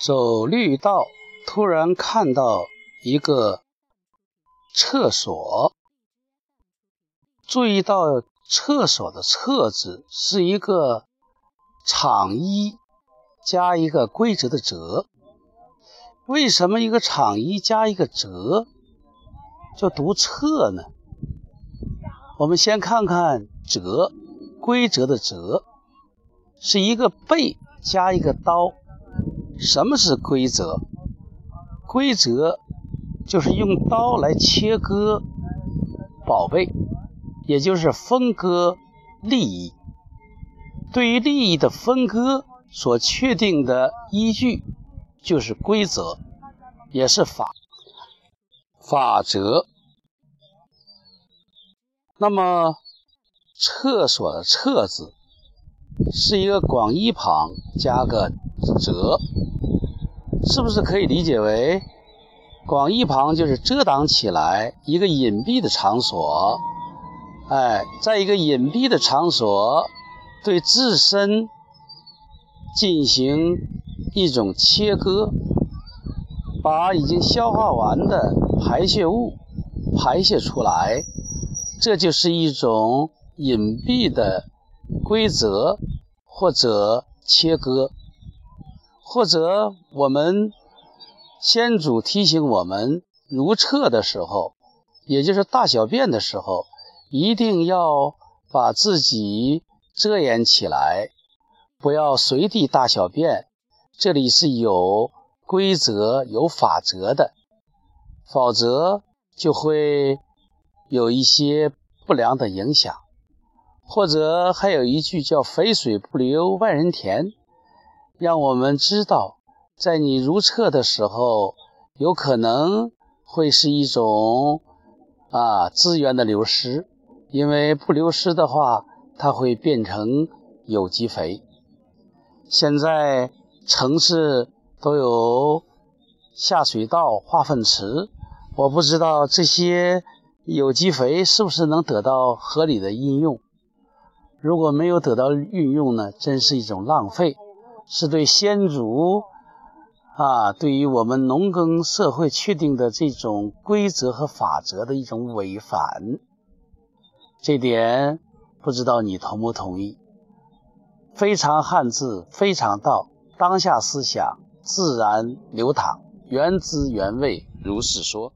走绿道，突然看到一个厕所，注意到厕所的“厕”字是一个厂一加一个规则的“则”。为什么一个厂一加一个“则”就读“厕”呢？我们先看看“则”，规则的“则”是一个贝加一个刀。什么是规则？规则就是用刀来切割宝贝，也就是分割利益。对于利益的分割所确定的依据，就是规则，也是法法则。那么，厕所的“厕”字是一个广义旁加个“折”。是不是可以理解为，广义旁就是遮挡起来一个隐蔽的场所？哎，在一个隐蔽的场所，对自身进行一种切割，把已经消化完的排泄物排泄出来，这就是一种隐蔽的规则或者切割。或者我们先祖提醒我们，如厕的时候，也就是大小便的时候，一定要把自己遮掩起来，不要随地大小便。这里是有规则、有法则的，否则就会有一些不良的影响。或者还有一句叫“肥水不流外人田”。让我们知道，在你如厕的时候，有可能会是一种啊资源的流失，因为不流失的话，它会变成有机肥。现在城市都有下水道、化粪池，我不知道这些有机肥是不是能得到合理的应用。如果没有得到运用呢，真是一种浪费。是对先祖啊，对于我们农耕社会确定的这种规则和法则的一种违反，这点不知道你同不同意？非常汉字，非常道，当下思想自然流淌，原汁原味，如是说。